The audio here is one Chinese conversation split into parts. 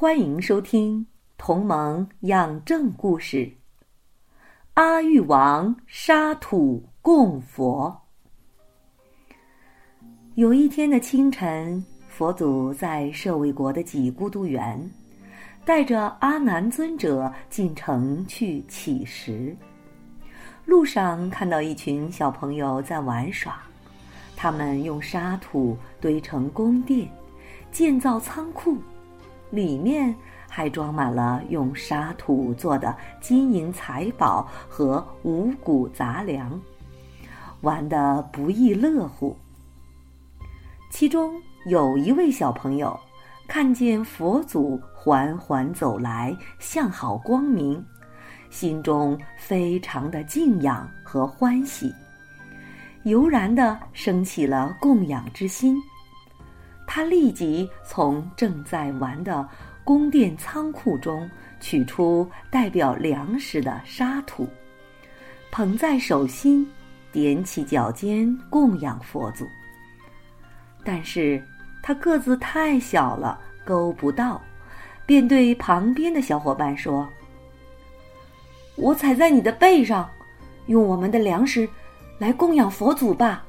欢迎收听《同盟养正故事》。阿育王沙土供佛。有一天的清晨，佛祖在舍卫国的几孤独园，带着阿难尊者进城去乞食。路上看到一群小朋友在玩耍，他们用沙土堆成宫殿，建造仓库。里面还装满了用沙土做的金银财宝和五谷杂粮，玩得不亦乐乎。其中有一位小朋友看见佛祖缓缓走来，向好光明，心中非常的敬仰和欢喜，油然的升起了供养之心。他立即从正在玩的宫殿仓库中取出代表粮食的沙土，捧在手心，踮起脚尖供养佛祖。但是他个子太小了，勾不到，便对旁边的小伙伴说：“我踩在你的背上，用我们的粮食来供养佛祖吧。”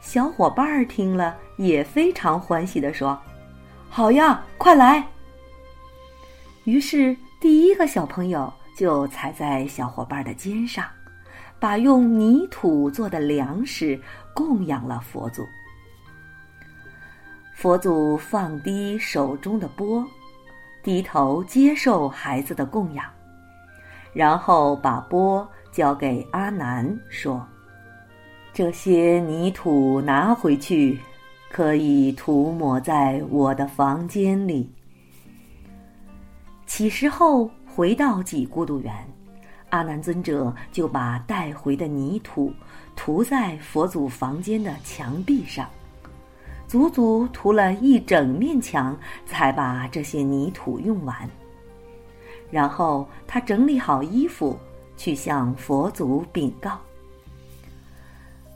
小伙伴儿听了也非常欢喜的说：“好呀，快来！”于是第一个小朋友就踩在小伙伴的肩上，把用泥土做的粮食供养了佛祖。佛祖放低手中的钵，低头接受孩子的供养，然后把钵交给阿难说。这些泥土拿回去，可以涂抹在我的房间里。起食后回到几孤独园，阿难尊者就把带回的泥土涂在佛祖房间的墙壁上，足足涂了一整面墙，才把这些泥土用完。然后他整理好衣服，去向佛祖禀告。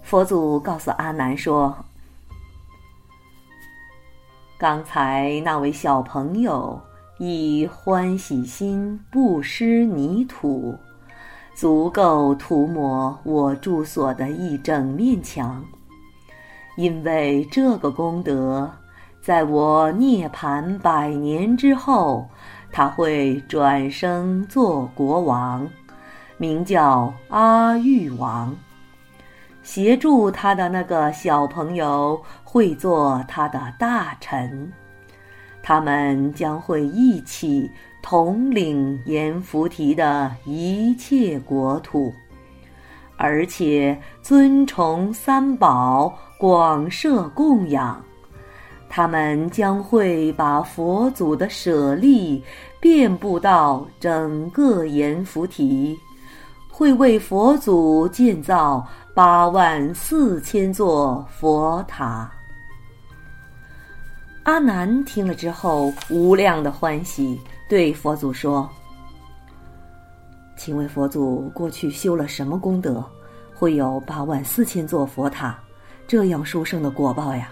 佛祖告诉阿难说：“刚才那位小朋友以欢喜心布施泥土，足够涂抹我住所的一整面墙。因为这个功德，在我涅盘百年之后，他会转生做国王，名叫阿育王。”协助他的那个小朋友会做他的大臣，他们将会一起统领阎浮提的一切国土，而且尊崇三宝，广设供养。他们将会把佛祖的舍利遍布到整个阎浮提，会为佛祖建造。八万四千座佛塔。阿难听了之后，无量的欢喜，对佛祖说：“请问佛祖过去修了什么功德，会有八万四千座佛塔这样殊胜的果报呀？”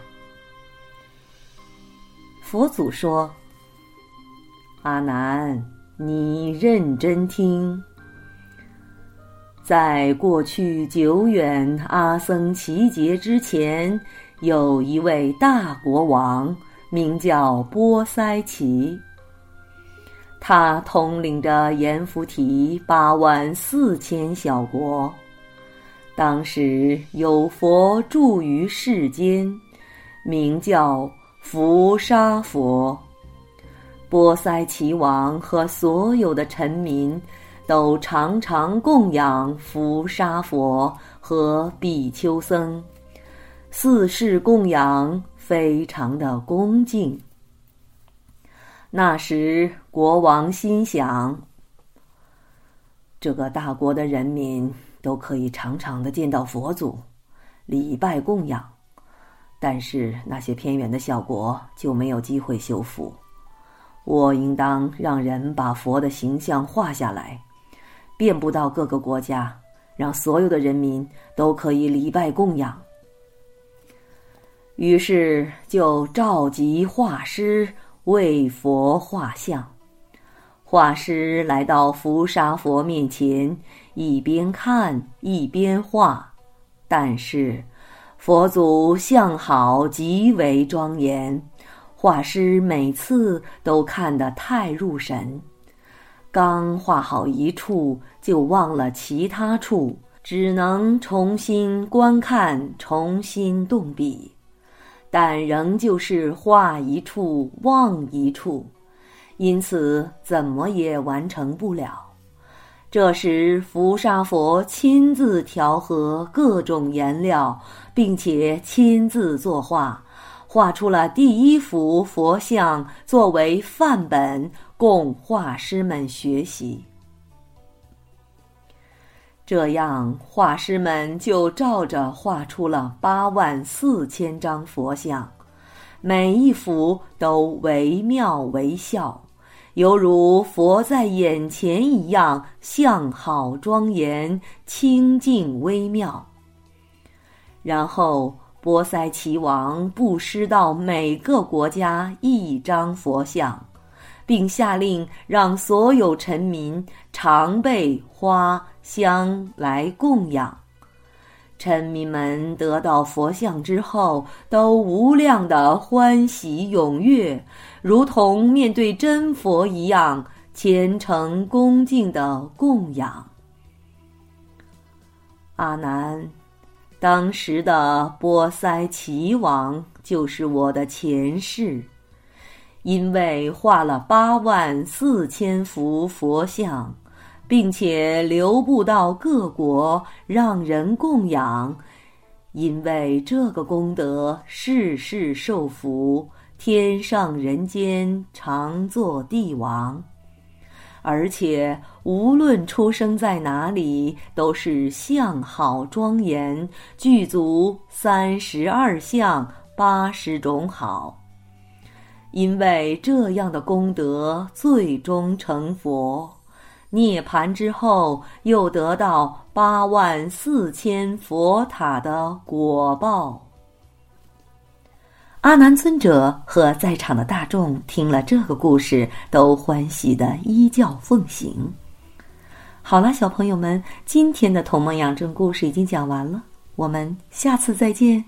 佛祖说：“阿难，你认真听。”在过去久远阿僧祇劫之前，有一位大国王，名叫波塞奇。他统领着阎浮提八万四千小国。当时有佛住于世间，名叫伏沙佛。波塞奇王和所有的臣民。都常常供养伏沙佛和比丘僧，四世供养非常的恭敬。那时国王心想：这个大国的人民都可以常常的见到佛祖，礼拜供养，但是那些偏远的小国就没有机会修复。我应当让人把佛的形象画下来，遍布到各个国家，让所有的人民都可以礼拜供养。于是就召集画师为佛画像。画师来到伏沙佛面前，一边看一边画，但是佛祖相好极为庄严。画师每次都看得太入神，刚画好一处就忘了其他处，只能重新观看，重新动笔，但仍旧是画一处忘一处，因此怎么也完成不了。这时，伏沙佛亲自调和各种颜料，并且亲自作画。画出了第一幅佛像作为范本，供画师们学习。这样，画师们就照着画出了八万四千张佛像，每一幅都惟妙惟肖，犹如佛在眼前一样，相好庄严、清净微妙。然后。波塞奇王布施到每个国家一张佛像，并下令让所有臣民常备花香来供养。臣民们得到佛像之后，都无量的欢喜踊跃，如同面对真佛一样虔诚恭敬的供养。阿难。当时的波塞奇王就是我的前世，因为画了八万四千幅佛像，并且流布到各国让人供养，因为这个功德世世受福，天上人间常做帝王。而且，无论出生在哪里，都是相好庄严，具足三十二相八十种好。因为这样的功德，最终成佛，涅盘之后，又得到八万四千佛塔的果报。阿难尊者和在场的大众听了这个故事，都欢喜的依教奉行。好了，小朋友们，今天的《童梦养正》故事已经讲完了，我们下次再见。